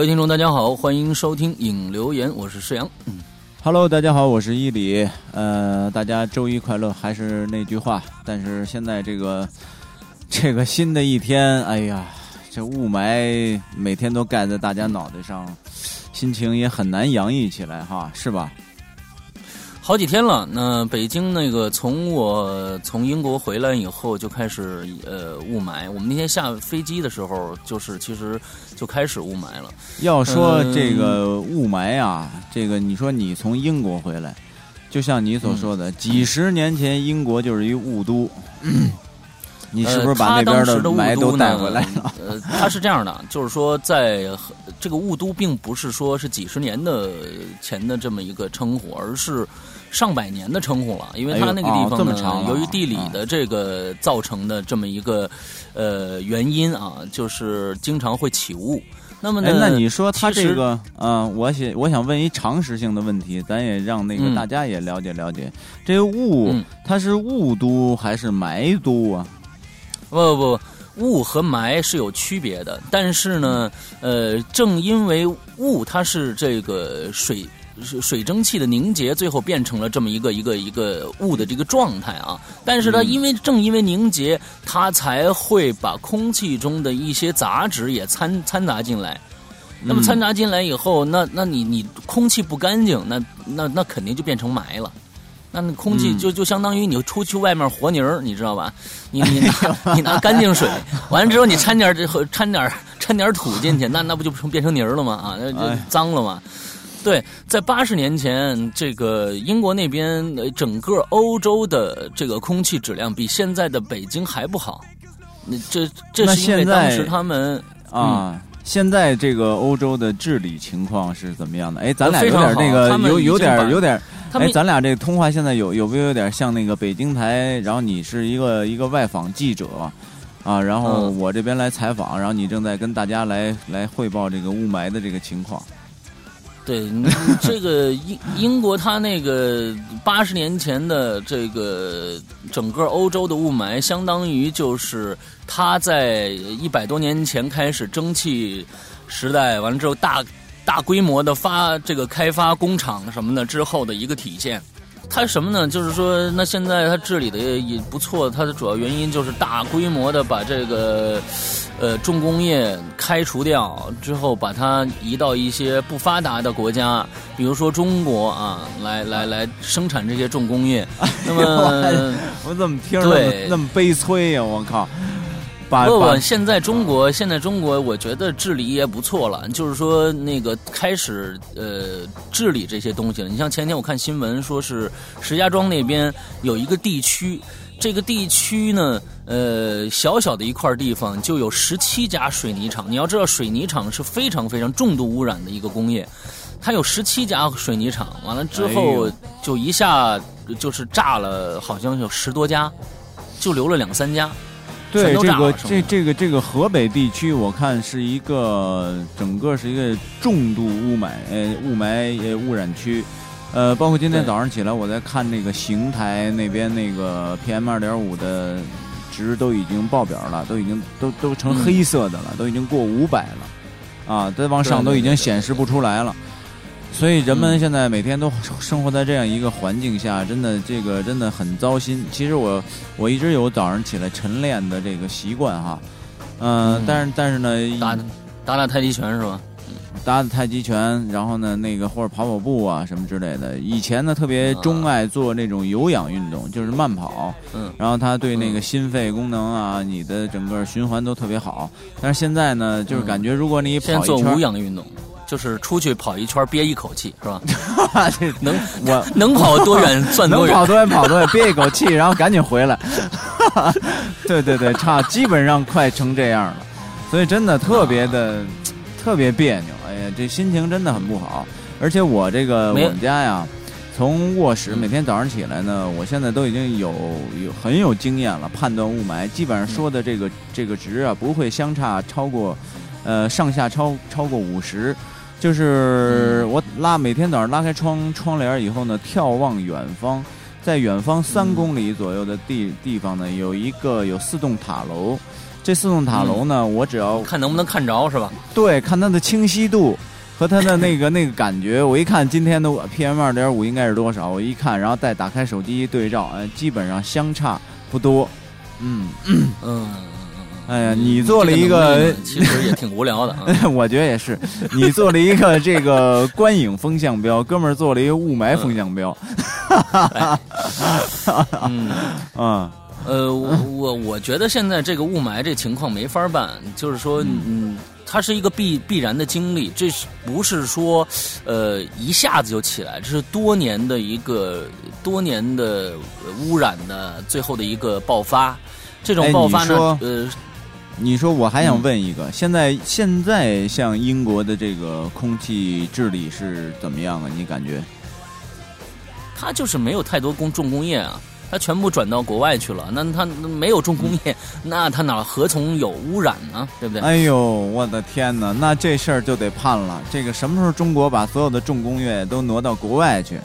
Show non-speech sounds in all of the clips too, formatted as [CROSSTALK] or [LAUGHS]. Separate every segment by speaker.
Speaker 1: 各位听众，大家好，欢迎收听影留言，我是施阳。嗯
Speaker 2: ，Hello，大家好，我是伊里。呃，大家周一快乐，还是那句话。但是现在这个这个新的一天，哎呀，这雾霾每天都盖在大家脑袋上，心情也很难洋溢起来哈，是吧？
Speaker 1: 好几天了，那北京那个从我从英国回来以后就开始呃雾霾。我们那天下飞机的时候，就是其实就开始雾霾了。
Speaker 2: 要说这个雾霾啊，这个你说你从英国回来，就像你所说的，几十年前英国就是一雾都。你是不是把那边的霾都带回来了？
Speaker 1: 呃，它是这样的，就是说，在这个雾都并不是说是几十年的前的这么一个称呼，而是上百年的称呼了。因为它那个地方呢，由于地理的这个造成的这么一个呃原因啊，就是经常会起雾。那么，
Speaker 2: 哎，那你说它这个，嗯，我想我想问一常识性的问题，咱也让那个大家也了解了解，这个雾它是雾都还是霾都啊？
Speaker 1: 不不不，雾和霾是有区别的，但是呢，呃，正因为雾它是这个水水蒸气的凝结，最后变成了这么一个一个一个雾的这个状态啊。但是它因为正因为凝结，它才会把空气中的一些杂质也掺掺杂进来。那么掺杂进来以后，那那你你空气不干净，那那那肯定就变成霾了。那那空气就就相当于你出去外面和泥儿，你知道吧？你你拿 [LAUGHS] 你拿干净水，完了之后你掺点这掺点掺点土进去，那那不就成变成泥儿了吗？啊，那就脏了吗？对，在八十年前，这个英国那边整个欧洲的这个空气质量比现在的北京还不好。那这这是因为当时他们
Speaker 2: 啊。现在这个欧洲的治理情况是怎么样的？哎，咱俩有点那个有有点有点，哎，咱俩这通话现在有有没有有点像那个北京台？然后你是一个一个外访记者，啊，然后我这边来采访，然后你正在跟大家来来汇报这个雾霾的这个情况。
Speaker 1: 对，这个英英国，它那个八十年前的这个整个欧洲的雾霾，相当于就是它在一百多年前开始蒸汽时代完了之后，大大规模的发这个开发工厂什么的之后的一个体现。它什么呢？就是说，那现在它治理的也不错。它的主要原因就是大规模的把这个，呃，重工业开除掉之后，把它移到一些不发达的国家，比如说中国啊，来来来生产这些重工业。[LAUGHS] 那么
Speaker 2: 我怎么听着那么悲催呀？我靠！
Speaker 1: 不不，现在中国现在中国，我觉得治理也不错了。就是说，那个开始呃治理这些东西了。你像前天我看新闻，说是石家庄那边有一个地区，这个地区呢，呃，小小的一块地方就有十七家水泥厂。你要知道，水泥厂是非常非常重度污染的一个工业，它有十七家水泥厂，完了之后就一下就是炸了，好像有十多家，就留了两三家。
Speaker 2: 对这个这这个这个河北地区，我看是一个整个是一个重度雾霾呃雾霾呃污染区，呃，包括今天早上起来我在看那个邢台那边那个 PM 二点五的值都已经爆表了，都已经都都成黑色的了，都已经过五百了，啊，再往上都已经显示不出来了。所以人们现在每天都生活在这样一个环境下，真的这个真的很糟心。其实我我一直有早上起来晨练的这个习惯哈，嗯，但是但是呢，
Speaker 1: 打打打太极拳是吧？
Speaker 2: 打打太极拳，然后呢那个或者跑跑步啊什么之类的。以前呢特别钟爱做那种有氧运动，就是慢跑，嗯，然后它对那个心肺功能啊，你的整个循环都特别好。但是现在呢，就是感觉如果你跑一
Speaker 1: 圈，做无氧运动。就是出去跑一圈憋一口气是吧？[LAUGHS] 能
Speaker 2: 我 [LAUGHS]
Speaker 1: 能跑多远算多
Speaker 2: 远？能跑多远跑多远，憋一口气，然后赶紧回来。[LAUGHS] 对对对，差基本上快成这样了，所以真的特别的特别别扭。这心情真的很不好。而且我这个我们家呀，从卧室每天早上起来呢，我现在都已经有有很有经验了，判断雾霾，基本上说的这个这个值啊，不会相差超过呃上下超超过五十。就是我拉每天早上拉开窗窗帘以后呢，眺望远方，在远方三公里左右的地地方呢，有一个有四栋塔楼，这四栋塔楼呢，我只要
Speaker 1: 看能不能看着是吧？
Speaker 2: 对，看它的清晰度和它的那个 [LAUGHS] 那个感觉。我一看今天的 PM 二点五应该是多少，我一看，然后再打开手机对照，哎，基本上相差不多。嗯
Speaker 1: 嗯嗯。
Speaker 2: 哎呀，你做了一个，
Speaker 1: 其实也挺无聊的。[LAUGHS]
Speaker 2: 我觉得也是，你做了一个 [LAUGHS] 这个观影风向标，哥们儿做了一个雾霾风向标。
Speaker 1: 嗯
Speaker 2: 嗯
Speaker 1: 呃，我我我觉得现在这个雾霾这情况没法办，就是说，嗯，它是一个必必然的经历，这是不是说，呃，一下子就起来？这是多年的一个多年的污染的最后的一个爆发。这种爆发
Speaker 2: 呢，
Speaker 1: 呃。
Speaker 2: 你说，我还想问一个，现在现在像英国的这个空气治理是怎么样啊？你感觉？
Speaker 1: 它就是没有太多工重工业啊，它全部转到国外去了。那他没有重工业，那他哪何从有污染呢？对不对？
Speaker 2: 哎呦，我的天哪！那这事儿就得判了。这个什么时候中国把所有的重工业都挪到国外去，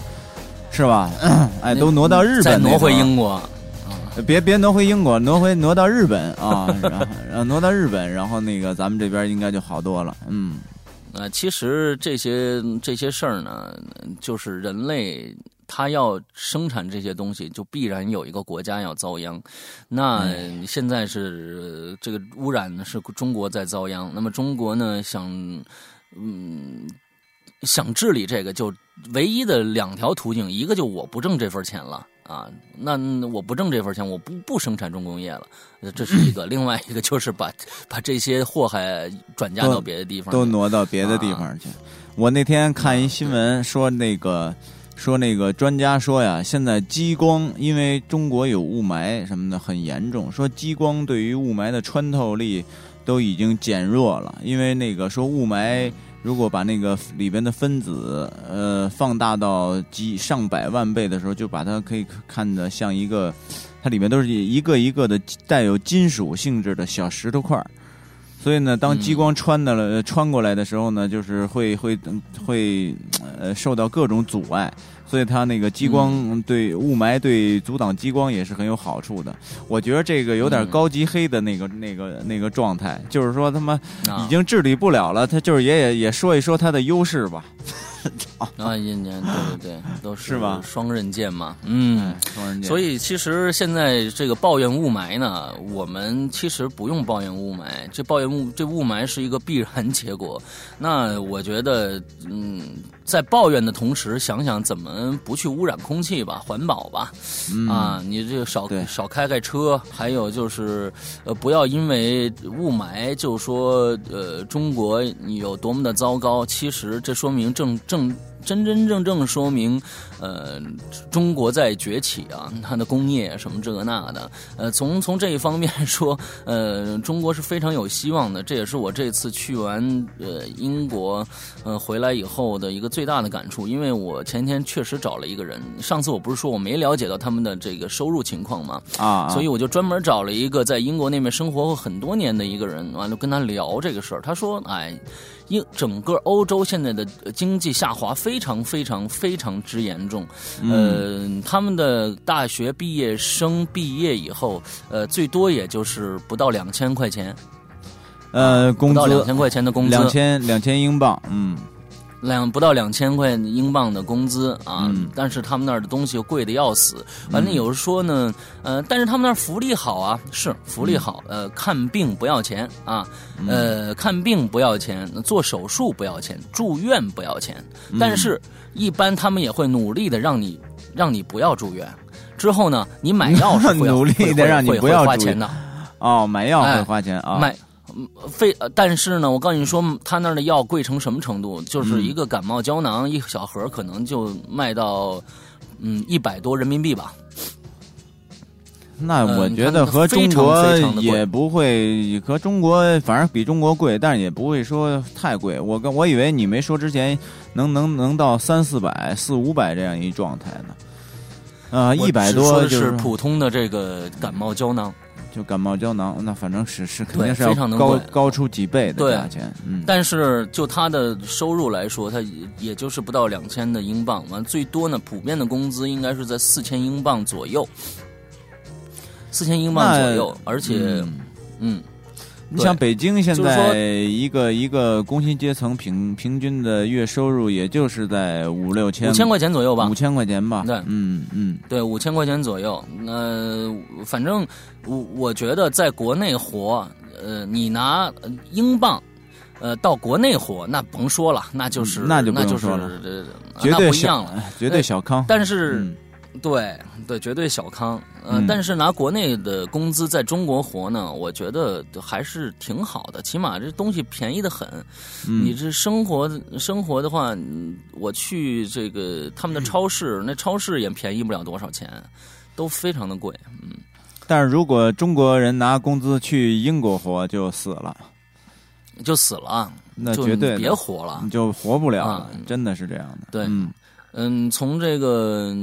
Speaker 2: 是吧？[CLEARS THROAT] 哎，都挪到日本，再
Speaker 1: 挪回英国。
Speaker 2: 别别挪回英国，挪回挪到日本啊，[LAUGHS] 然后挪到日本，然后那个咱们这边应该就好多了。嗯，
Speaker 1: 呃，其实这些这些事儿呢，就是人类他要生产这些东西，就必然有一个国家要遭殃。那现在是这个污染呢，是中国在遭殃。那么中国呢，想嗯想治理这个，就唯一的两条途径，一个就我不挣这份钱了。啊，那我不挣这份钱，我不不生产重工业了，这是一个；另外一个就是把把这些祸害转嫁到别的地方，
Speaker 2: 都挪到别的地方去。我那天看一新闻说，那个说那个专家说呀，现在激光因为中国有雾霾什么的很严重，说激光对于雾霾的穿透力都已经减弱了，因为那个说雾霾。如果把那个里边的分子，呃，放大到几上百万倍的时候，就把它可以看的像一个，它里面都是一个一个的带有金属性质的小石头块儿。所以呢，当激光穿的了穿过来的时候呢，就是会会会呃受到各种阻碍。所以它那个激光对雾霾对阻挡激光也是很有好处的。我觉得这个有点高级黑的那个那个那个状态，就是说他妈已经治理不了了，他就是也也也说一说它的优势吧。[LAUGHS]
Speaker 1: 啊，一年对对对，[LAUGHS] 都
Speaker 2: 是吧？
Speaker 1: 双刃剑嘛，嗯，
Speaker 2: 双刃剑。
Speaker 1: 所以其实现在这个抱怨雾霾呢，我们其实不用抱怨雾霾，这抱怨雾这雾霾是一个必然结果。那我觉得，嗯，在抱怨的同时，想想怎么不去污染空气吧，环保吧。啊，你这个少少开开车，还有就是呃，不要因为雾霾就说呃中国有多么的糟糕。其实这说明正正。正真真正正说明，呃，中国在崛起啊，它的工业什么这个那的，呃，从从这一方面说，[LAUGHS] 呃，中国是非常有希望的。这也是我这次去完呃英国，呃回来以后的一个最大的感触。因为我前天确实找了一个人，上次我不是说我没了解到他们的这个收入情况嘛，
Speaker 2: 啊，
Speaker 1: 所以我就专门找了一个在英国那边生活过很多年的一个人，完了跟他聊这个事儿。他说，哎。英整个欧洲现在的经济下滑非常非常非常之严重，呃，他们的大学毕业生毕业以后，呃，最多也就是不到两千块钱，
Speaker 2: 呃，工资
Speaker 1: 两千块钱的工资，
Speaker 2: 两千两千英镑，嗯。
Speaker 1: 两不到两千块英镑的工资啊，但是他们那儿的东西贵的要死。反正，有人说呢，呃，但是他们那儿福利好啊，是福利好，呃，看病不要钱啊，呃，看病不要钱，做手术不要钱，住院不要钱。但是，一般他们也会努力的让你让你不要住院。之后呢，你买药是 [LAUGHS]
Speaker 2: 努力的让你不要
Speaker 1: 花钱的。
Speaker 2: 哦，买药会花钱啊。
Speaker 1: 买。费，但是呢，我告诉你说，他那儿的药贵成什么程度？就是一个感冒胶囊，一小盒可能就卖到，嗯，一百多人民币吧。
Speaker 2: 那我觉得和中国也不会，和中国反正比中国贵，但是也不会说太贵。我跟我以为你没说之前能能能到三四百、四五百这样一状态呢。啊，一百多就
Speaker 1: 是普通的这个感冒胶囊。
Speaker 2: 就感冒胶囊，那反正是是肯定是要高高出几倍的价钱。嗯，
Speaker 1: 但是就他的收入来说，他也就是不到两千的英镑，完最多呢，普遍的工资应该是在四千英镑左右，四千英镑左右，而且，嗯，
Speaker 2: 你像北京现在一个一个工薪阶层平平均的月收入，也就是在五六千
Speaker 1: 五千块钱左右吧，
Speaker 2: 五千块钱吧。
Speaker 1: 对，
Speaker 2: 嗯嗯，
Speaker 1: 对，五千块钱左右。呃，反正我我觉得在国内活，呃，你拿英镑，呃，到国内活，那甭说了，那就是
Speaker 2: 那就
Speaker 1: 那就是
Speaker 2: 绝对
Speaker 1: 不一样了，
Speaker 2: 绝对小康。
Speaker 1: 但是。对对，绝对小康。嗯，但是拿国内的工资在中国活呢，我觉得还是挺好的。起码这东西便宜的很。你这生活生活的话，我去这个他们的超市，那超市也便宜不了多少钱，都非常的贵。嗯，
Speaker 2: 但是如果中国人拿工资去英国活，就死了，
Speaker 1: 就死了，
Speaker 2: 那绝对
Speaker 1: 别活了，
Speaker 2: 你就活不了，真的是这样的。
Speaker 1: 对，嗯。嗯，从这个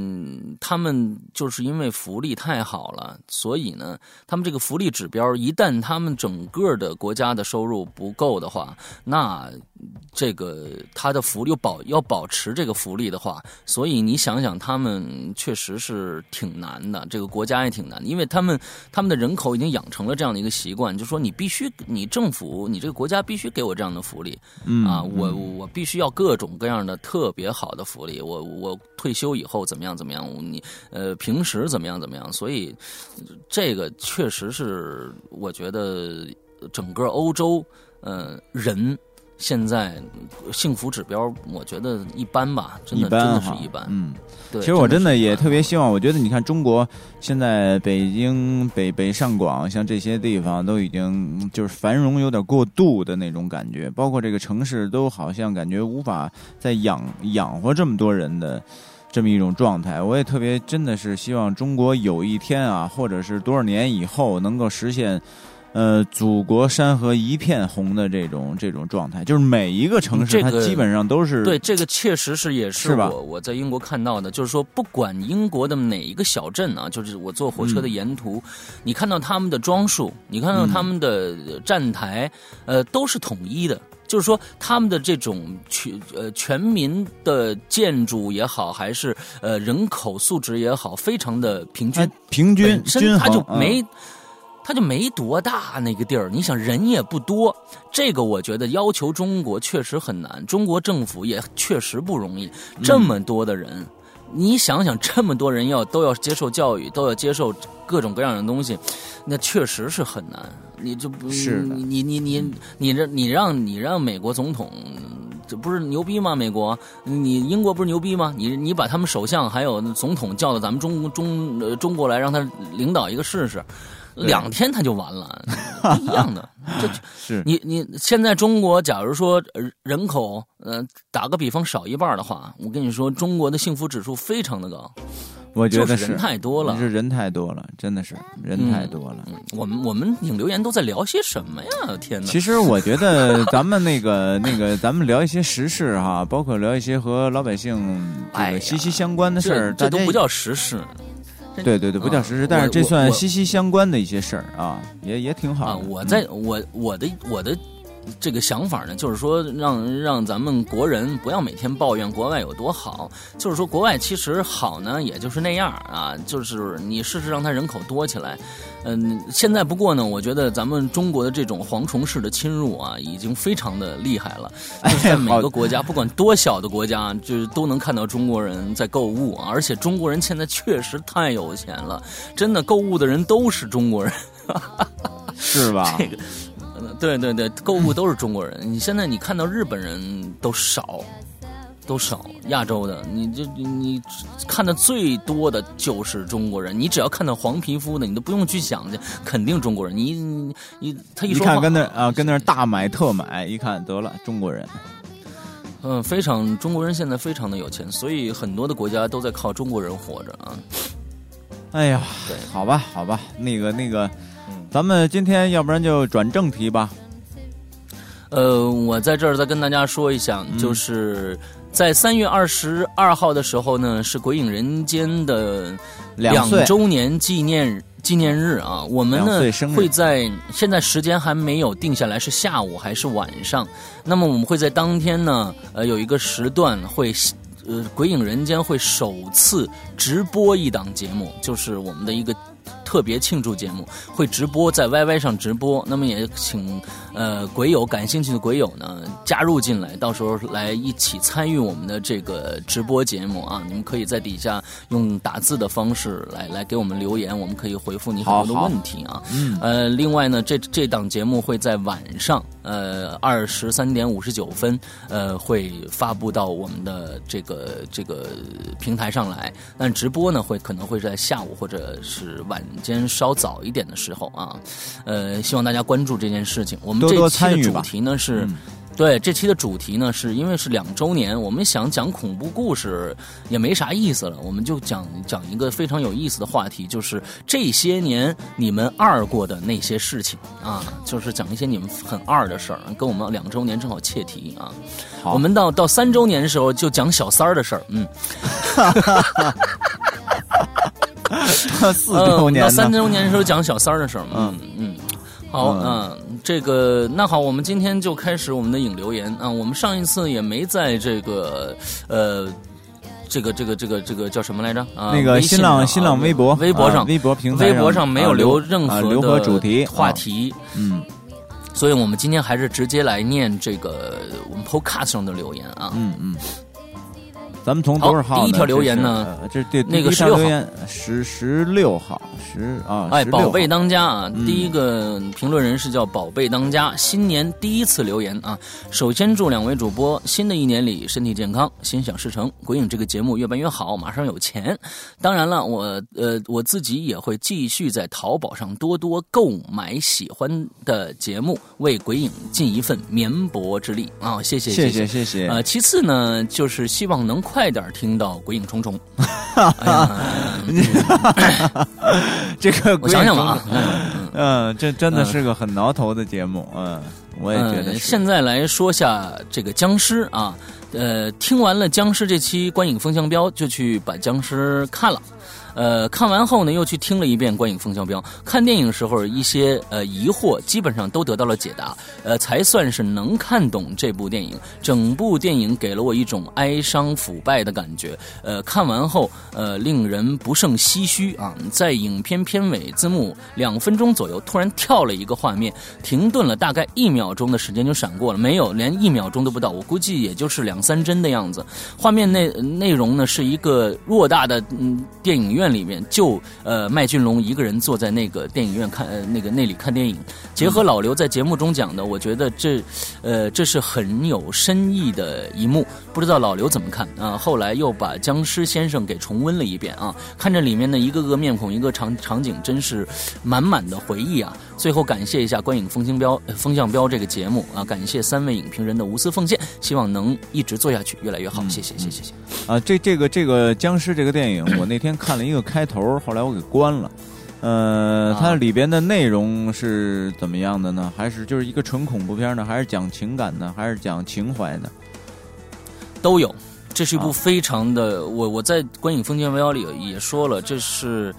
Speaker 1: 他们就是因为福利太好了，所以呢，他们这个福利指标一旦他们整个的国家的收入不够的话，那这个他的福利保要保持这个福利的话，所以你想想，他们确实是挺难的，这个国家也挺难的，因为他们他们的人口已经养成了这样的一个习惯，就说你必须你政府你这个国家必须给我这样的福利，啊，我我必须要各种各样的特别好的福利，我。我退休以后怎么样？怎么样？你呃，平时怎么样？怎么样？所以这个确实是我觉得整个欧洲呃人现在幸福指标，我觉得一般吧，真的真的是一般。
Speaker 2: 嗯，
Speaker 1: 对。
Speaker 2: 其实我真的也特别希望，我觉得你看中国现在北京、北北上广，像这些地方都已经就是繁荣有点过度的那种感觉，包括这个城市都好像感觉无法再养养活这么多人的。这么一种状态，我也特别真的是希望中国有一天啊，或者是多少年以后能够实现，呃，祖国山河一片红的这种这种状态，就是每一个城市它基本上都是
Speaker 1: 对这个确实是也
Speaker 2: 是
Speaker 1: 我我在英国看到的，就是说不管英国的哪一个小镇啊，就是我坐火车的沿途，你看到他们的装束，你看到他们的站台，呃，都是统一的。就是说，他们的这种全呃全民的建筑也好，还是呃人口素质也好，非常的平均，
Speaker 2: 平均均
Speaker 1: 衡，他就没，他就没多大那个地儿。你想人也不多，这个我觉得要求中国确实很难，中国政府也确实不容易，这么多的人。你想想，这么多人要都要接受教育，都要接受各种各样的东西，那确实是很难。你就不
Speaker 2: 是
Speaker 1: 你你你你这你让你让美国总统，这不是牛逼吗？美国，你英国不是牛逼吗？你你把他们首相还有总统叫到咱们中中中国来，让他领导一个试试。两天他就完了，[LAUGHS] 一样的。这 [LAUGHS]
Speaker 2: 是
Speaker 1: 你你现在中国，假如说人口，呃，打个比方少一半的话，我跟你说，中国的幸福指数非常的高。
Speaker 2: 我觉得
Speaker 1: 是人太多了，
Speaker 2: 是人太多了，真的是人太多了。
Speaker 1: 我们我们引留言都在聊些什么呀？天哪！
Speaker 2: 其实我觉得咱们那个那个，咱们聊一些时事哈，包括聊一些和老百姓这个息息相关的事儿，
Speaker 1: 这都不叫时事。
Speaker 2: 对对对，不叫实事，但是这算息息相关的一些事儿啊，也也挺好。
Speaker 1: 我在我我的我的。这个想法呢，就是说让让咱们国人不要每天抱怨国外有多好，就是说国外其实好呢，也就是那样啊，就是你试试让他人口多起来。嗯，现在不过呢，我觉得咱们中国的这种蝗虫式的侵入啊，已经非常的厉害了。就在每个国家，不管多小的国家，就是都能看到中国人在购物，而且中国人现在确实太有钱了，真的购物的人都是中国人，
Speaker 2: 是吧？[LAUGHS]
Speaker 1: 这个。对对对，购物都是中国人。你现在你看到日本人都少，都少。亚洲的，你就你看的最多的就是中国人。你只要看到黄皮肤的，你都不用去想去，肯定中国人。你你他一说
Speaker 2: 看跟那啊跟那大买特买，一看得了中国人。
Speaker 1: 嗯，非常中国人现在非常的有钱，所以很多的国家都在靠中国人活着啊。
Speaker 2: 哎呀，好吧好吧，那个那个。咱们今天要不然就转正题吧。
Speaker 1: 呃，我在这儿再跟大家说一下，就是在三月二十二号的时候呢，是《鬼影人间》的两周年纪念纪念日啊。我们呢会在现在时间还没有定下来，是下午还是晚上？那么我们会在当天呢，呃，有一个时段会，呃，《鬼影人间》会首次直播一档节目，就是我们的一个。特别庆祝节目，会直播在 YY 上直播。那么也请呃鬼友感兴趣的鬼友呢加入进来，到时候来一起参与我们的这个直播节目啊！你们可以在底下用打字的方式来来给我们留言，我们可以回复你很多的问题啊。
Speaker 2: 嗯，
Speaker 1: 呃，另外呢，这这档节目会在晚上呃二十三点五十九分呃会发布到我们的这个这个平台上来，但直播呢会可能会在下午或者是晚间稍早一点的时候啊，呃，希望大家关注这件事情。我们这期的主题呢是。对，这期的主题呢，是因为是两周年，我们想讲恐怖故事也没啥意思了，我们就讲讲一个非常有意思的话题，就是这些年你们二过的那些事情啊，就是讲一些你们很二的事儿，跟我们两周年正好切题啊。我们到到三周年的时候就讲小三儿的事儿，嗯。[LAUGHS]
Speaker 2: 四周年
Speaker 1: 到三周年的时候讲小三儿的事儿，嗯嗯。好，嗯，这个那好，我们今天就开始我们的引留言啊。我们上一次也没在这个呃，这个这个这个这个叫什么来着啊？
Speaker 2: 那个新浪新浪微博
Speaker 1: 微博上
Speaker 2: 微博平台
Speaker 1: 微博上没有留任何
Speaker 2: 的主题
Speaker 1: 话题，
Speaker 2: 嗯，
Speaker 1: 所以我们今天还是直接来念这个我们 Podcast 上的留言啊，
Speaker 2: 嗯嗯。咱们从多少号？
Speaker 1: 第一条留言呢？
Speaker 2: 这这
Speaker 1: 那个
Speaker 2: 十六号，十十六号，十啊，
Speaker 1: 哎，宝贝当家啊！第一个评论人是叫宝贝当家，新年第一次留言啊！首先祝两位主播新的一年里身体健康，心想事成，鬼影这个节目越办越好，马上有钱。当然了，我呃我自己也会继续在淘宝上多多购买喜欢的节目，为鬼影尽一份绵薄之力啊！谢谢
Speaker 2: 谢
Speaker 1: 谢
Speaker 2: 谢谢。
Speaker 1: 呃，其次呢，就是希望能。快点听到《鬼影重重》，[LAUGHS]
Speaker 2: 这个
Speaker 1: 我想想吧，
Speaker 2: 嗯，这真的是个很挠头的节目，嗯，我也觉得。
Speaker 1: 现在来说下这个僵尸啊，呃，听完了僵尸这期《观影风向标》，就去把僵尸看了。呃，看完后呢，又去听了一遍《观影风向标》。看电影时候一些呃疑惑，基本上都得到了解答，呃，才算是能看懂这部电影。整部电影给了我一种哀伤腐败的感觉。呃，看完后呃，令人不胜唏嘘啊。在影片片尾字幕两分钟左右，突然跳了一个画面，停顿了大概一秒钟的时间就闪过了，没有，连一秒钟都不到，我估计也就是两三帧的样子。画面内内容呢，是一个偌大的嗯电影院。院里面就呃麦浚龙一个人坐在那个电影院看呃那个那里看电影，结合老刘在节目中讲的，我觉得这呃这是很有深意的一幕，不知道老刘怎么看啊？后来又把僵尸先生给重温了一遍啊，看着里面的一个个面孔，一个场场景，真是满满的回忆啊！最后感谢一下观影风向标风向标这个节目啊，感谢三位影评人的无私奉献，希望能一直做下去，越来越好，谢谢谢谢谢谢
Speaker 2: 啊！这这个这个僵尸这个电影，[COUGHS] 我那天看了一。一个开头，后来我给关了。呃，它里边的内容是怎么样的呢？还是就是一个纯恐怖片呢？还是讲情感呢？还是讲情怀呢？
Speaker 1: 都有。这是一部非常的，我我在观影风向标里也说了，这是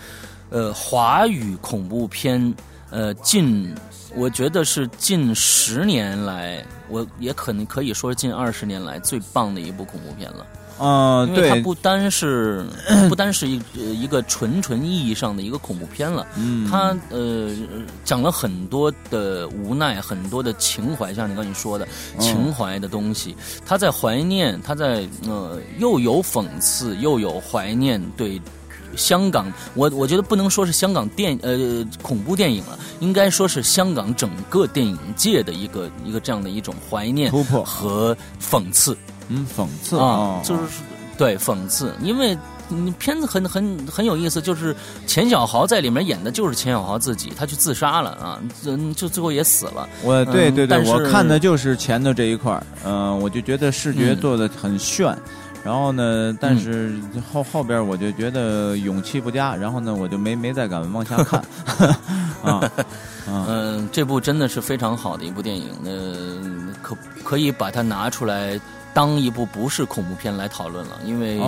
Speaker 1: 呃华语恐怖片，呃近我觉得是近十年来，我也可能可以说近二十年来最棒的一部恐怖片了。
Speaker 2: 啊，
Speaker 1: 因为它不单是 [CLEARS THROAT] 不单是一一个纯纯意义上的一个恐怖片了，
Speaker 2: 嗯，
Speaker 1: 它呃讲了很多的无奈，很多的情怀，像你刚才说的情怀的东西，他在怀念，他在呃又有讽刺，又有怀念，对香港，我我觉得不能说是香港电呃恐怖电影了，应该说是香港整个电影界的一个一个这样的一种怀念
Speaker 2: 突破
Speaker 1: 和讽刺。
Speaker 2: 嗯，讽刺
Speaker 1: 啊，就是对讽刺，因为你片子很很很有意思，就是钱小豪在里面演的就是钱小豪自己，他去自杀了啊，嗯，就最后也死了。
Speaker 2: 我对对对，我看的就是钱的这一块嗯，我就觉得视觉做的很炫，然后呢，但是后后边我就觉得勇气不佳，然后呢，我就没没再敢往下 [LAUGHS] 看。啊，
Speaker 1: 嗯，这部真的是非常好的一部电影，呃，可可以把它拿出来。当一部不是恐怖片来讨论了，因为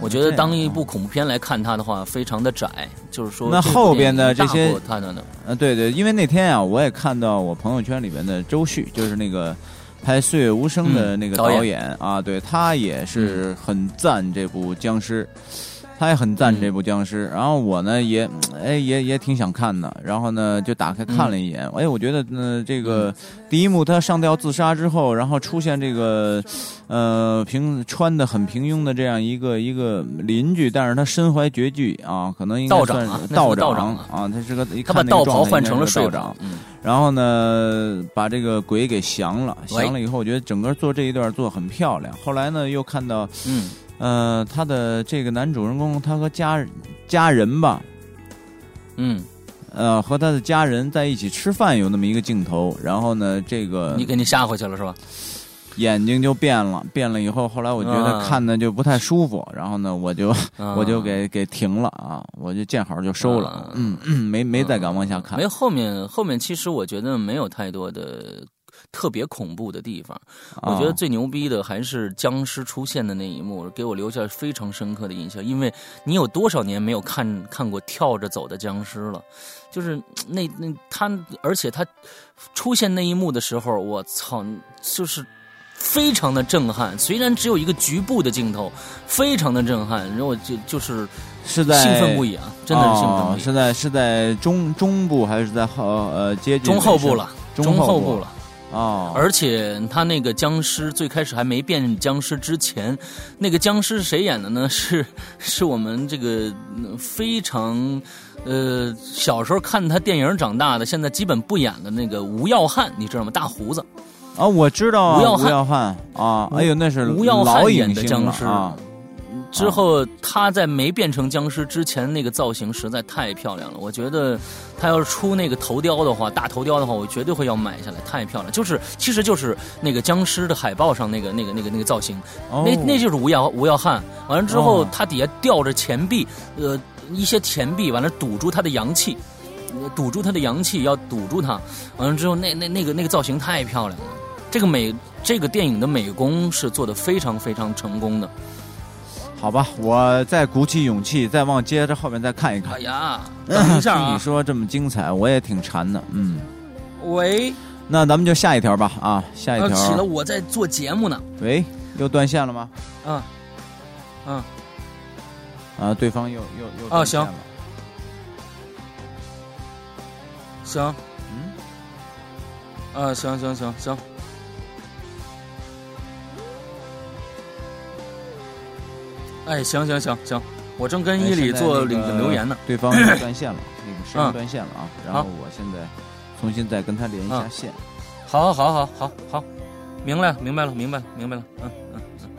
Speaker 1: 我觉得当一部恐怖片来看它的话，非常的窄，就是说
Speaker 2: 那后边的这些
Speaker 1: 他的呢，
Speaker 2: 啊，对对，因为那天啊，我也看到我朋友圈里面的周旭，就是那个拍《岁月无声》的那个导演啊，对他也是很赞这部僵尸。他也很赞这部僵尸，然后我呢也哎也也挺想看的，然后呢就打开看了一眼，哎，我觉得呢这个第一幕他上吊自杀之后，然后出现这个呃平穿的很平庸的这样一个一个邻居，但是他身怀绝技啊，可能应该算是
Speaker 1: 道
Speaker 2: 长
Speaker 1: 啊，
Speaker 2: 他是个
Speaker 1: 他把道袍换成了
Speaker 2: 道长，然后呢把这个鬼给降了，降了以后，我觉得整个做这一段做很漂亮。后来呢又看到
Speaker 1: 嗯。
Speaker 2: 呃，他的这个男主人公，他和家家人吧，
Speaker 1: 嗯，
Speaker 2: 呃，和他的家人在一起吃饭，有那么一个镜头。然后呢，这个
Speaker 1: 你给你吓回去了是吧？
Speaker 2: 眼睛就变了，变了以后，后来我觉得看的就不太舒服，然后呢，我就我就给给停了啊，我就见好就收了，嗯，没没再敢往下看。
Speaker 1: 没后面后面，其实我觉得没有太多的。特别恐怖的地方，我觉得最牛逼的还是僵尸出现的那一幕，给我留下非常深刻的印象。因为你有多少年没有看看过跳着走的僵尸了？就是那那他，而且他出现那一幕的时候，我操，就是非常的震撼。虽然只有一个局部的镜头，非常的震撼，然后就就是
Speaker 2: 是在
Speaker 1: 兴奋不已啊！真的是兴奋不已。
Speaker 2: 是在是在中中部还是在后呃接近
Speaker 1: 中后部了？
Speaker 2: 中
Speaker 1: 后部了。
Speaker 2: 哦，
Speaker 1: 而且他那个僵尸最开始还没变僵尸之前，那个僵尸是谁演的呢？是 [LAUGHS] 是我们这个非常呃小时候看他电影长大的，现在基本不演的那个吴耀汉，你知道吗？大胡子
Speaker 2: 啊，我知道
Speaker 1: 吴耀
Speaker 2: 汉啊，哎呦，那是
Speaker 1: 吴耀
Speaker 2: 汉
Speaker 1: 演的僵尸
Speaker 2: 啊。
Speaker 1: 之后，他在没变成僵尸之前，那个造型实在太漂亮了。我觉得，他要是出那个头雕的话，大头雕的话，我绝对会要买下来。太漂亮，就是，其实就是那个僵尸的海报上那个、那个、那个、那个造型，那那就是吴耀吴耀汉。完了之后，他底下吊着钱币，呃，一些钱币，完了堵住他的阳气，堵住他的阳气，要堵住他。完了之后，那那那个那个造型太漂亮了。这个美，这个电影的美工是做的非常非常成功的。
Speaker 2: 好吧，我再鼓起勇气，再往接着后面再看一看。
Speaker 1: 哎呀，[LAUGHS] 等一下
Speaker 2: 听你说这么精彩，我也挺馋的。嗯，
Speaker 1: 喂，
Speaker 2: 那咱们就下一条吧。啊，下一条。
Speaker 1: 起了，我在做节目呢。
Speaker 2: 喂，又断线了吗？
Speaker 1: 嗯，嗯。
Speaker 2: 啊，对方又又又
Speaker 1: 啊，行，行，嗯，啊，行行行行。哎，行行行行，我正跟伊里做领留言呢。
Speaker 2: 对方断线了，那个声音断线了啊。然后我现在重新再跟他连一下线。
Speaker 1: 好，好，好，好，好，明白了，明白了，明白了，明白了。嗯嗯嗯。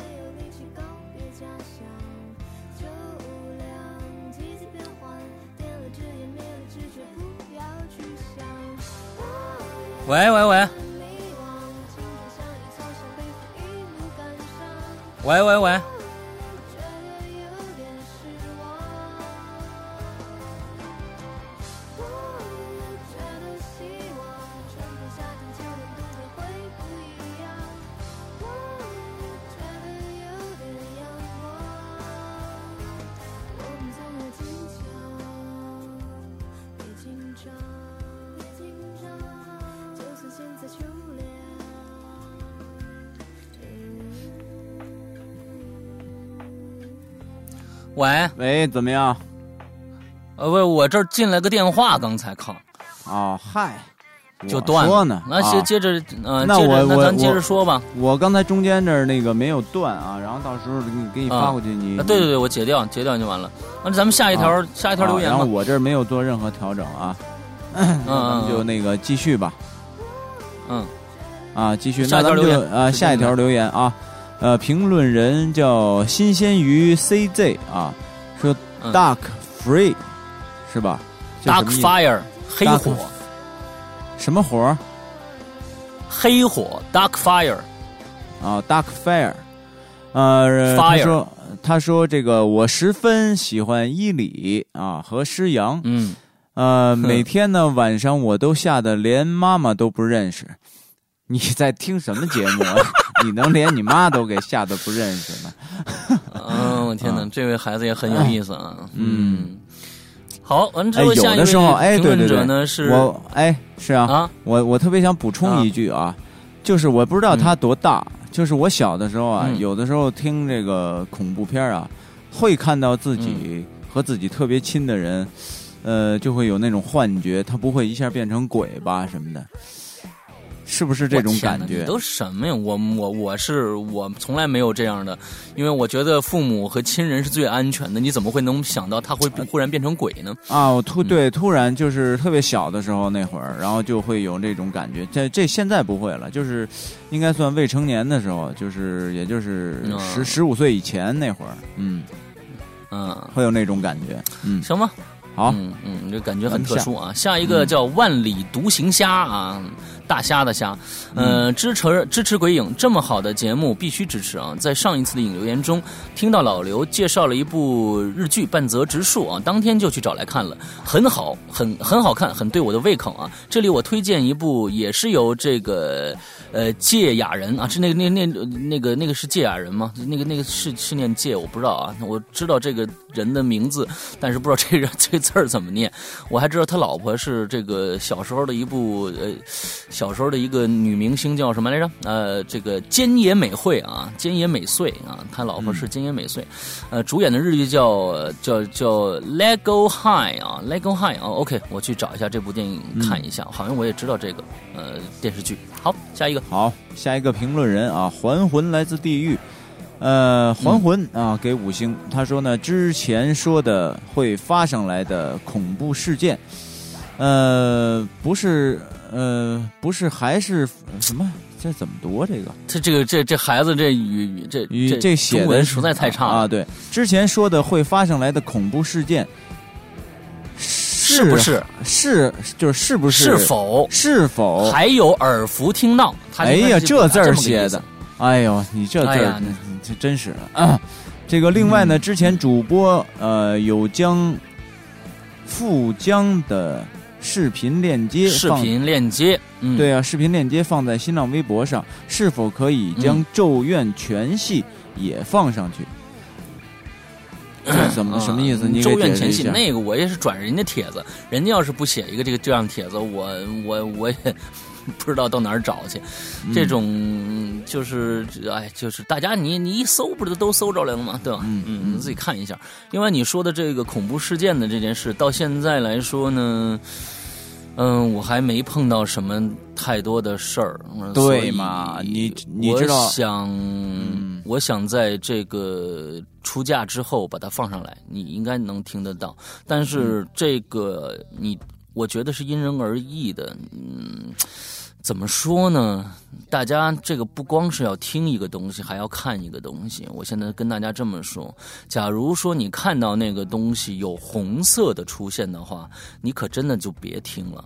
Speaker 1: 喂喂喂。喂喂喂。喂
Speaker 2: 喂，怎么样？
Speaker 1: 呃，喂，我这儿进来个电话，刚才靠。
Speaker 2: 哦，嗨，
Speaker 1: 就断了
Speaker 2: 呢。
Speaker 1: 那接接着，呃，
Speaker 2: 那我
Speaker 1: 那咱接着说吧。
Speaker 2: 我刚才中间这儿那个没有断啊，然后到时候给你给你发过去，你。
Speaker 1: 对对对，我截掉，截掉就完了。那咱们下一条，下一条留言
Speaker 2: 吧。然后我这儿没有做任何调整啊。嗯咱们就那个继续吧。
Speaker 1: 嗯。
Speaker 2: 啊，继续。那咱们就啊，下一条留言啊。呃，评论人叫新鲜鱼 CZ 啊，说 Dark Free 是吧
Speaker 1: ？Dark Fire 黑火，
Speaker 2: 什么火？
Speaker 1: 黑火 Dark Fire
Speaker 2: 啊，Dark Fire。呃，他说他说这个我十分喜欢伊里啊和施洋，
Speaker 1: 嗯，
Speaker 2: 呃，每天呢晚上我都吓得连妈妈都不认识。你在听什么节目？[LAUGHS] 你能连你妈都给吓得不认识呢？
Speaker 1: 天哪，这位孩子也很有意思啊。嗯，好，完之后
Speaker 2: 下一位评
Speaker 1: 论者呢是，
Speaker 2: 我哎是啊
Speaker 1: 啊，
Speaker 2: 我我特别想补充一句啊，就是我不知道他多大，就是我小的时候啊，有的时候听这个恐怖片啊，会看到自己和自己特别亲的人，呃，就会有那种幻觉，他不会一下变成鬼吧什么的。是不是这种感觉？
Speaker 1: 都什么呀？我我我是我从来没有这样的，因为我觉得父母和亲人是最安全的。你怎么会能想到他会忽然变成鬼呢？
Speaker 2: 啊，我突对突然就是特别小的时候那会儿，然后就会有这种感觉。这这现在不会了，就是应该算未成年的时候，就是也就是十十五岁以前那会儿，
Speaker 1: 嗯
Speaker 2: 嗯，会有那种感觉。嗯，
Speaker 1: 行吧。
Speaker 2: 好，
Speaker 1: 嗯嗯，这感觉很特殊啊。下一个叫万里独行侠啊。大虾的虾，呃，支持支持鬼影这么好的节目必须支持啊！在上一次的影留言中，听到老刘介绍了一部日剧《半泽直树》啊，当天就去找来看了，很好，很很好看，很对我的胃口啊！这里我推荐一部，也是由这个呃芥雅人啊，是那个那那那个那个是芥雅人吗？那个那个是是念芥，我不知道啊，我知道这个人的名字，但是不知道这人 [LAUGHS] 这字儿怎么念。我还知道他老婆是这个小时候的一部呃。小时候的一个女明星叫什么来着？呃，这个菅野美惠啊，菅野美穗啊，他老婆是菅野美穗。呃，主演的日剧叫叫叫《Lego High》啊，《Lego High》啊。OK，我去找一下这部电影看一下，好像我也知道这个呃电视剧。好，下一个。
Speaker 2: 好，下一个评论人啊，还魂来自地狱。呃，还魂啊，给五星。他说呢，之前说的会发上来的恐怖事件，呃，不是。呃，不是，还是什么？这怎么读？这个，
Speaker 1: 这这个这这孩子这语这
Speaker 2: 语这写
Speaker 1: 的实在太差
Speaker 2: 啊！对，之前说的会发上来的恐怖事件，
Speaker 1: 是不是？
Speaker 2: 是就是是不是？
Speaker 1: 是否？
Speaker 2: 是否
Speaker 1: 还有耳福听到？
Speaker 2: 哎呀，
Speaker 1: 这
Speaker 2: 字儿写的，哎呦，你这字儿，这真是啊！[CLEARS THROAT] 这个另外呢，之前主播呃有将富江的。视频链接，
Speaker 1: 视频链接，
Speaker 2: 对啊，视频链接放在新浪微博上，是否可以将《咒怨》全系也放上去？怎么什么意思？你
Speaker 1: 咒怨全系那个我也是转人家帖子，人家要是不写一个这个这样帖子，我我我也 [LAUGHS] 不知道到哪儿找去。[LAUGHS] 这种就是哎，就是大家你你一搜，不是都搜着来了吗？对吧？嗯嗯，你自己看一下。另外你说的这个恐怖事件的这件事，到现在来说呢？嗯，我还没碰到什么太多的事儿，
Speaker 2: 对嘛？你你知道？
Speaker 1: 我想，我想在这个出嫁之后把它放上来，你应该能听得到。但是这个你，我觉得是因人而异的。嗯，怎么说呢？大家这个不光是要听一个东西，还要看一个东西。我现在跟大家这么说：，假如说你看到那个东西有红色的出现的话，你可真的就别听了。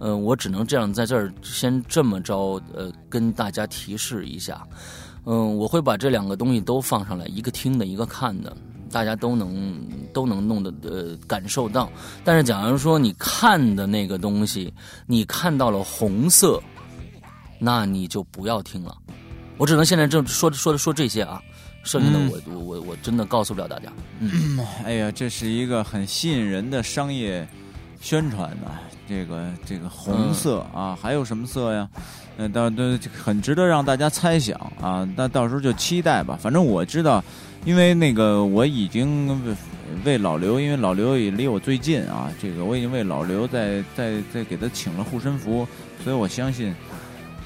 Speaker 1: 嗯，我只能这样在这儿先这么着，呃，跟大家提示一下。嗯，我会把这两个东西都放上来，一个听的，一个看的，大家都能都能弄得呃感受到。但是，假如说你看的那个东西，你看到了红色，那你就不要听了。我只能现在正说说说这些啊，剩下的我我我我真的告诉不了大家。
Speaker 2: 嗯，哎呀，这是一个很吸引人的商业宣传呐。这个这个红色啊，还有什么色呀？呃，到都很值得让大家猜想啊。那到时候就期待吧。反正我知道，因为那个我已经为为老刘，因为老刘也离我最近啊。这个我已经为老刘在在在给他请了护身符，所以我相信，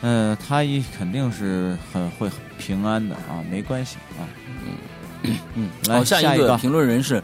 Speaker 2: 呃，他一肯定是很会平安的啊，没关系啊。
Speaker 1: 嗯嗯，来
Speaker 2: 下
Speaker 1: 一个评论人是。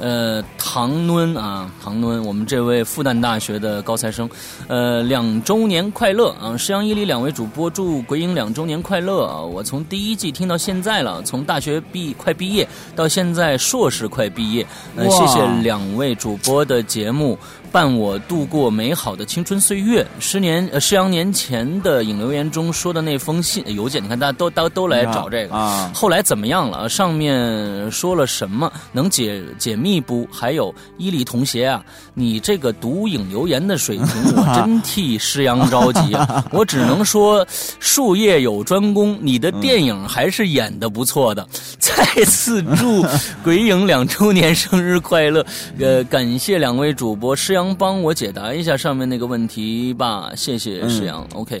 Speaker 1: 呃，唐 nun 啊，唐 nun，我们这位复旦大学的高材生，呃，两周年快乐啊！石阳伊里两位主播祝鬼影两周年快乐啊！我从第一季听到现在了，从大学毕快毕业到现在硕士快毕业，呃，谢谢两位主播的节目。伴我度过美好的青春岁月。十年呃，十阳年前的影留言中说的那封信邮件，你看大家都都都来找这个
Speaker 2: 啊。
Speaker 1: 后来怎么样了？上面说了什么？能解解密不？还有伊犁同学啊，你这个读影留言的水平，[LAUGHS] 我真替施阳着急啊！[LAUGHS] 我只能说术业有专攻，你的电影还是演的不错的。再次祝鬼影两周年生日快乐！呃，感谢两位主播施。阳帮我解答一下上面那个问题吧，谢谢石阳。OK，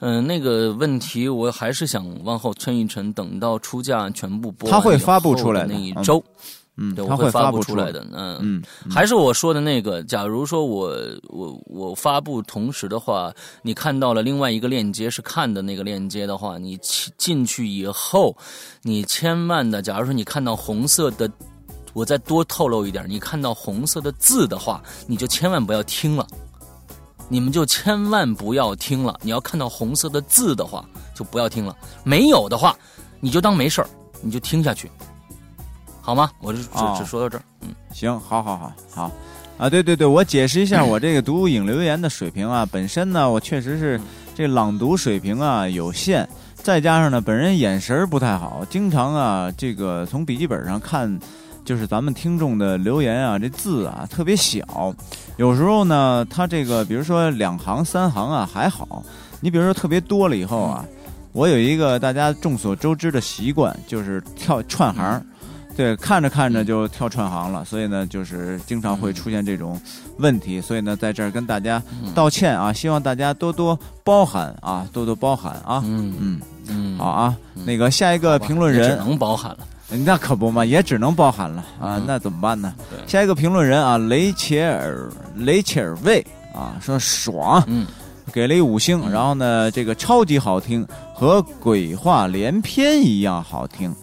Speaker 1: 嗯，那个问题我还是想往后撑一撑，等到出价全部播，
Speaker 2: 他会发布出来
Speaker 1: 那一周。
Speaker 2: 嗯，
Speaker 1: 对，我
Speaker 2: 会
Speaker 1: 发
Speaker 2: 布
Speaker 1: 出来的。嗯嗯，还是我说的那个，假如说我我我发布同时的话，你看到了另外一个链接是看的那个链接的话，你进去以后，你千万的，假如说你看到红色的，我再多透露一点，你看到红色的字的话，你就千万不要听了，你们就千万不要听了。你要看到红色的字的话，就不要听了。没有的话，你就当没事儿，你就听下去。好吗？我就只只说到这儿。嗯，
Speaker 2: 行，好，好，好，好，啊，对对对，我解释一下我这个读影留言的水平啊。本身呢，我确实是这朗读水平啊有限，再加上呢，本人眼神不太好，经常啊，这个从笔记本上看，就是咱们听众的留言啊，这字啊特别小，有时候呢，他这个比如说两行三行啊还好，你比如说特别多了以后啊，我有一个大家众所周知的习惯，就是跳串行。对，看着看着就跳串行了，所以呢，就是经常会出现这种问题，所以呢，在这儿跟大家道歉啊，希望大家多多包涵啊，多多包涵啊，
Speaker 1: 嗯。
Speaker 2: 嗯。嗯，好啊，那个下一个评论人。
Speaker 1: 只能包涵了，
Speaker 2: 那可不嘛，也只能包含了啊，那怎么办呢？下一个评论人啊，雷切尔雷切尔卫啊，说爽，
Speaker 1: 嗯，
Speaker 2: 给了一五星，然后呢，这个超级好听，和鬼话连篇一样好听。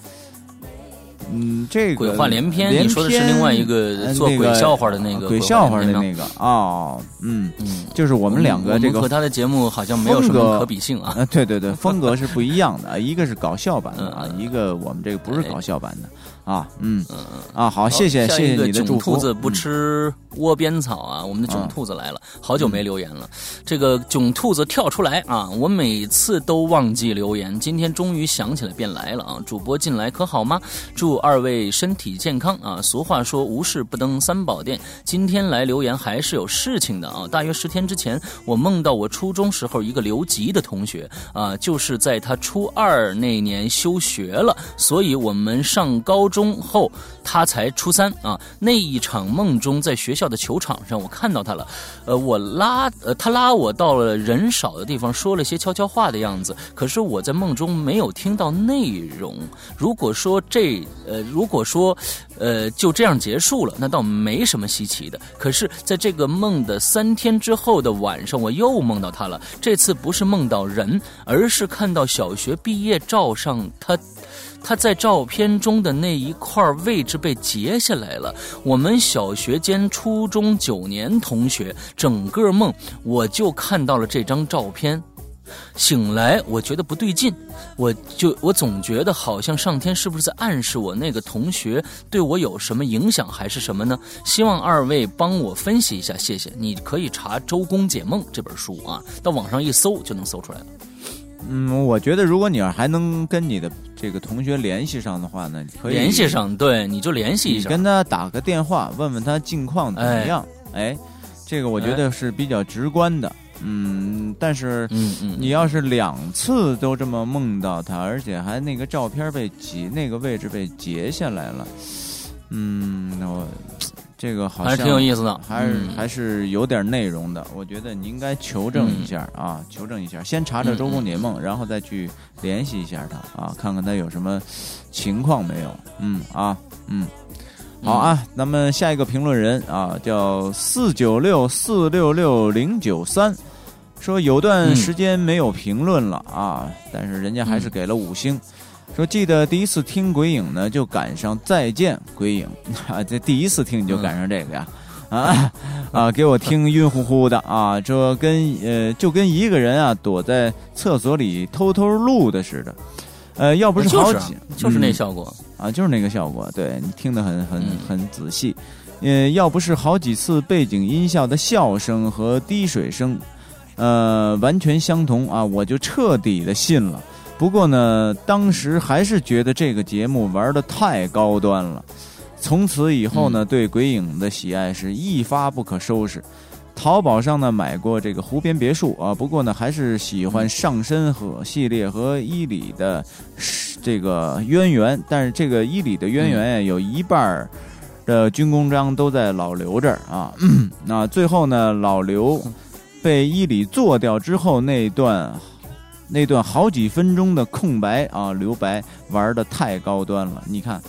Speaker 2: 嗯，这个
Speaker 1: 鬼话连篇，你说的是另外一个做鬼笑话的那个
Speaker 2: 鬼笑话的那个哦，嗯嗯，就是我们两个这个
Speaker 1: 和他的节目好像没有什么可比性啊。
Speaker 2: 对对对，风格是不一样的，[LAUGHS] 一个是搞笑版的啊，一个我们这个不是搞笑版的。啊，嗯，啊，好，谢谢，谢谢你的祝
Speaker 1: 福。兔子不吃窝边草啊，我们的囧兔子来了，好久没留言了。这个囧兔子跳出来啊，我每次都忘记留言，今天终于想起来便来了啊。主播近来可好吗？祝二位身体健康啊。俗话说无事不登三宝殿，今天来留言还是有事情的啊。大约十天之前，我梦到我初中时候一个留级的同学啊，就是在他初二那年休学了，所以我们上高。中后，他才初三啊。那一场梦中，在学校的球场上，我看到他了。呃，我拉呃，他拉我到了人少的地方，说了些悄悄话的样子。可是我在梦中没有听到内容。如果说这呃，如果说呃，就这样结束了，那倒没什么稀奇的。可是，在这个梦的三天之后的晚上，我又梦到他了。这次不是梦到人，而是看到小学毕业照上他。他在照片中的那一块位置被截下来了。我们小学兼初中九年同学，整个梦我就看到了这张照片。醒来，我觉得不对劲，我就我总觉得好像上天是不是在暗示我那个同学对我有什么影响，还是什么呢？希望二位帮我分析一下，谢谢。你可以查《周公解梦》这本书啊，到网上一搜就能搜出来了。
Speaker 2: 嗯，我觉得如果你要还能跟你的这个同学联系上的话呢，可以
Speaker 1: 联系上，对，你就联系一下，
Speaker 2: 跟他打个电话，问问他近况怎么样。哎，这个我觉得是比较直观的。嗯，但是，
Speaker 1: 嗯嗯，
Speaker 2: 你要是两次都这么梦到他，而且还那个照片被截，那个位置被截下来了，嗯，那我。这个好像
Speaker 1: 还是挺有意思的，
Speaker 2: 还是还是有点内容的。我觉得你应该求证一下啊，求证一下，先查查《周公解梦》，然后再去联系一下他啊，看看他有什么情况没有。嗯啊，嗯，好啊。那么下一个评论人啊，叫四九六四六六零九三，说有段时间没有评论了啊，但是人家还是给了五星。说记得第一次听鬼影呢，就赶上再见鬼影 [LAUGHS] 啊！这第一次听你就赶上这个呀，啊 [LAUGHS] 啊！给我听晕乎乎的啊！这跟呃就跟一个人啊躲在厕所里偷偷录的似的，呃，要不是好几
Speaker 1: 就是那效果
Speaker 2: 啊，就是那个效果，对你听得很很很仔细，呃，要不是好几次背景音效的笑声和滴水声，呃，完全相同啊，我就彻底的信了。不过呢，当时还是觉得这个节目玩的太高端了。从此以后呢，对鬼影的喜爱是一发不可收拾。淘宝上呢买过这个湖边别墅啊，不过呢还是喜欢上身和系列和伊里的这个渊源。但是这个伊里的渊源呀，有一半儿的军功章都在老刘这儿啊。[CLEARS THROAT] 那最后呢，老刘被伊里做掉之后，那段那段好几分钟的空白啊，留白玩的太高端了。你看，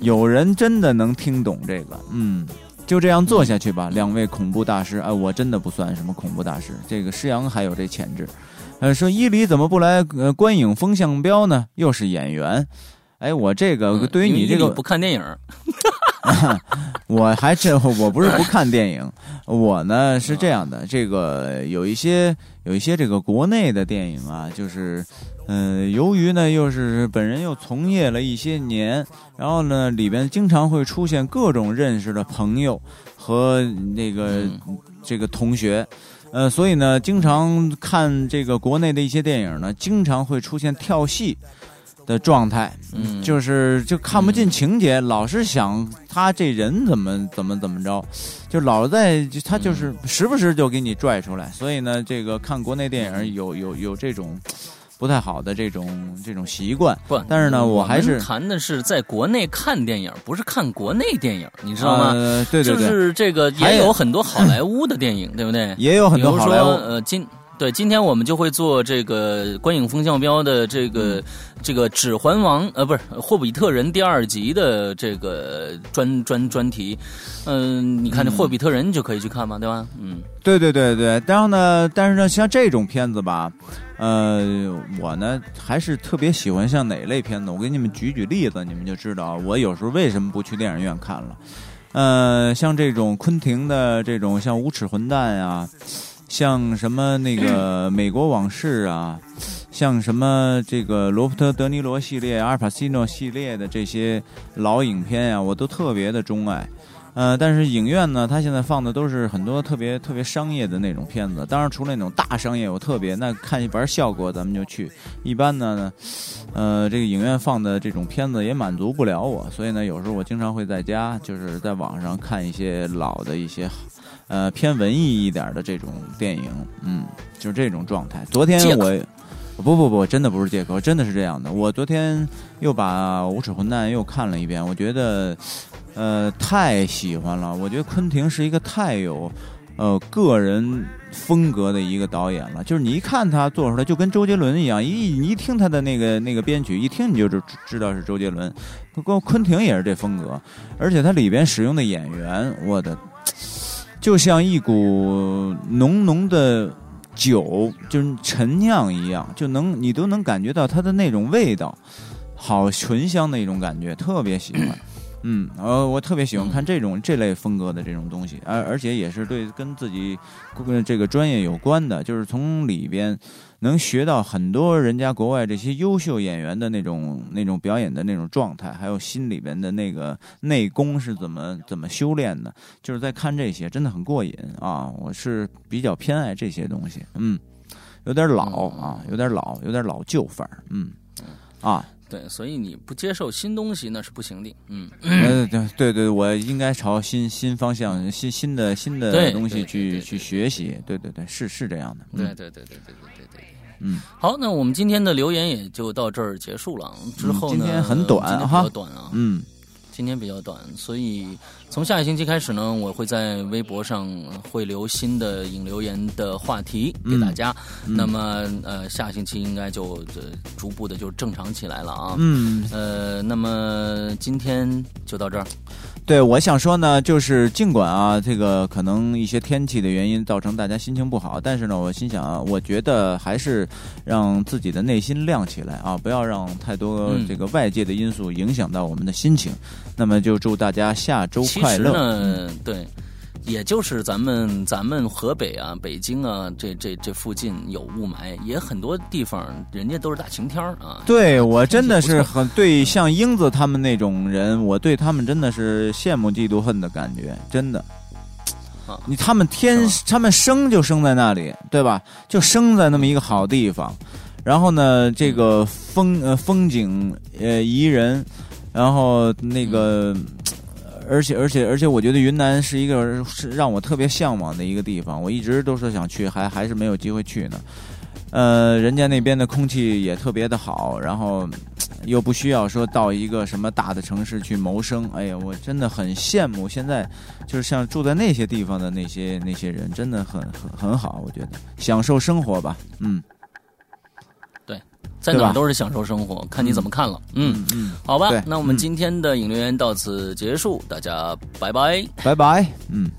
Speaker 2: 有人真的能听懂这个，嗯。就这样做下去吧，两位恐怖大师。哎，我真的不算什么恐怖大师。这个施阳还有这潜质。呃，说伊犁怎么不来呃观影风向标呢？又是演员。哎，我这个对于你这个
Speaker 1: 不看电影，[LAUGHS]
Speaker 2: 我还真我不是不看电影，我呢是这样的。这个有一些有一些这个国内的电影啊，就是。嗯，由于呢，又是本人又从业了一些年，然后呢，里边经常会出现各种认识的朋友和那个这个同学，呃，所以呢，经常看这个国内的一些电影呢，经常会出现跳戏的状态，
Speaker 1: 嗯，
Speaker 2: 就是就看不进情节，老是想他这人怎么怎么怎么着，就老在他就是时不时就给你拽出来，所以呢，这个看国内电影有有有这种。不太好的这种这种习惯，
Speaker 1: 不，
Speaker 2: 但是呢，
Speaker 1: 我
Speaker 2: 还是
Speaker 1: 谈的是在国内看电影，不是看国内电影，你知道吗？
Speaker 2: 对对
Speaker 1: 对，就是这个也有很多好莱坞的电影，对不对？
Speaker 2: 也有很多好莱坞。
Speaker 1: 呃，今对今天我们就会做这个观影风向标的这个这个《指环王》呃，不是《霍比特人》第二集的这个专专专题。嗯，你看这《霍比特人》就可以去看嘛，对吧？嗯，
Speaker 2: 对对对对。然后呢，但是呢，像这种片子吧。呃，我呢还是特别喜欢像哪类片子？我给你们举举例子，你们就知道我有时候为什么不去电影院看了。呃，像这种昆汀的这种，像《无耻混蛋》啊，像什么那个 [CLEARS THROAT]《美国往事》啊，像什么这个罗伯特·德尼罗系列、阿尔帕西诺系列的这些老影片啊，我都特别的钟爱。呃，但是影院呢，它现在放的都是很多特别特别商业的那种片子。当然，除了那种大商业，我特别那看一玩效果，咱们就去。一般呢，呃，这个影院放的这种片子也满足不了我，所以呢，有时候我经常会在家，就是在网上看一些老的一些，呃，偏文艺一点的这种电影。嗯，就是这种状态。昨天我，不不不，真的不是借口，真的是这样的。我昨天又把《无耻混蛋》又看了一遍，我觉得。呃，太喜欢了！我觉得昆汀是一个太有，呃，个人风格的一个导演了。就是你一看他做出来，就跟周杰伦一样，一你一听他的那个那个编曲，一听你就知知道是周杰伦。不过昆汀也是这风格，而且他里边使用的演员，我的，就像一股浓浓的酒，就是陈酿一样，就能你都能感觉到它的那种味道，好醇香的一种感觉，特别喜欢。嗯，呃，我特别喜欢看这种这类风格的这种东西，而而且也是对跟自己这个专业有关的，就是从里边能学到很多人家国外这些优秀演员的那种那种表演的那种状态，还有心里边的那个内功是怎么怎么修炼的，就是在看这些真的很过瘾啊！我是比较偏爱这些东西，嗯，有点老啊，有点老，有点老旧范儿，嗯，啊。
Speaker 1: 对，所以你不接受新东西那是不行的。嗯，
Speaker 2: 对对对，我应该朝新新方向、新新的新的东西去去学习。对对对，是是这样的。
Speaker 1: 对对对对对对对对。嗯，好，那我们今天的留言也就到这儿结束了。之后
Speaker 2: 呢？今天很短
Speaker 1: 哈，短啊。嗯。今天比较短，所以从下个星期开始呢，我会在微博上会留新的引留言的话题给大家。那么呃，下星期应该就逐步的就正常起来了啊。
Speaker 2: 嗯。
Speaker 1: 呃，那么今天就到这儿。
Speaker 2: 对，我想说呢，就是尽管啊，这个可能一些天气的原因造成大家心情不好，但是呢，我心想啊，我觉得还是让自己的内心亮起来啊，不要让太多这个外界的因素影响到我们的心情。那么就祝大家下周快乐。
Speaker 1: 呢，对。也就是咱们咱们河北啊、北京啊，这这这附近有雾霾，也很多地方人家都是大晴天啊。
Speaker 2: 对我真的是很对，像英子他们那种人，我对他们真的是羡慕嫉妒恨的感觉，真的。你他们天，他们生就生在那里，对吧？就生在那么一个好地方，然后呢，这个风呃风景呃宜人，然后那个。而且而且而且，我觉得云南是一个是让我特别向往的一个地方，我一直都说想去，还还是没有机会去呢。呃，人家那边的空气也特别的好，然后又不需要说到一个什么大的城市去谋生。哎呀，我真的很羡慕现在就是像住在那些地方的那些那些人，真的很很很好。我觉得享受生活吧，嗯。
Speaker 1: 在哪都是享受生活，看你怎么看了。嗯嗯，好吧，那我们今天的引流员到此结束，大家拜拜，
Speaker 2: 拜拜，嗯。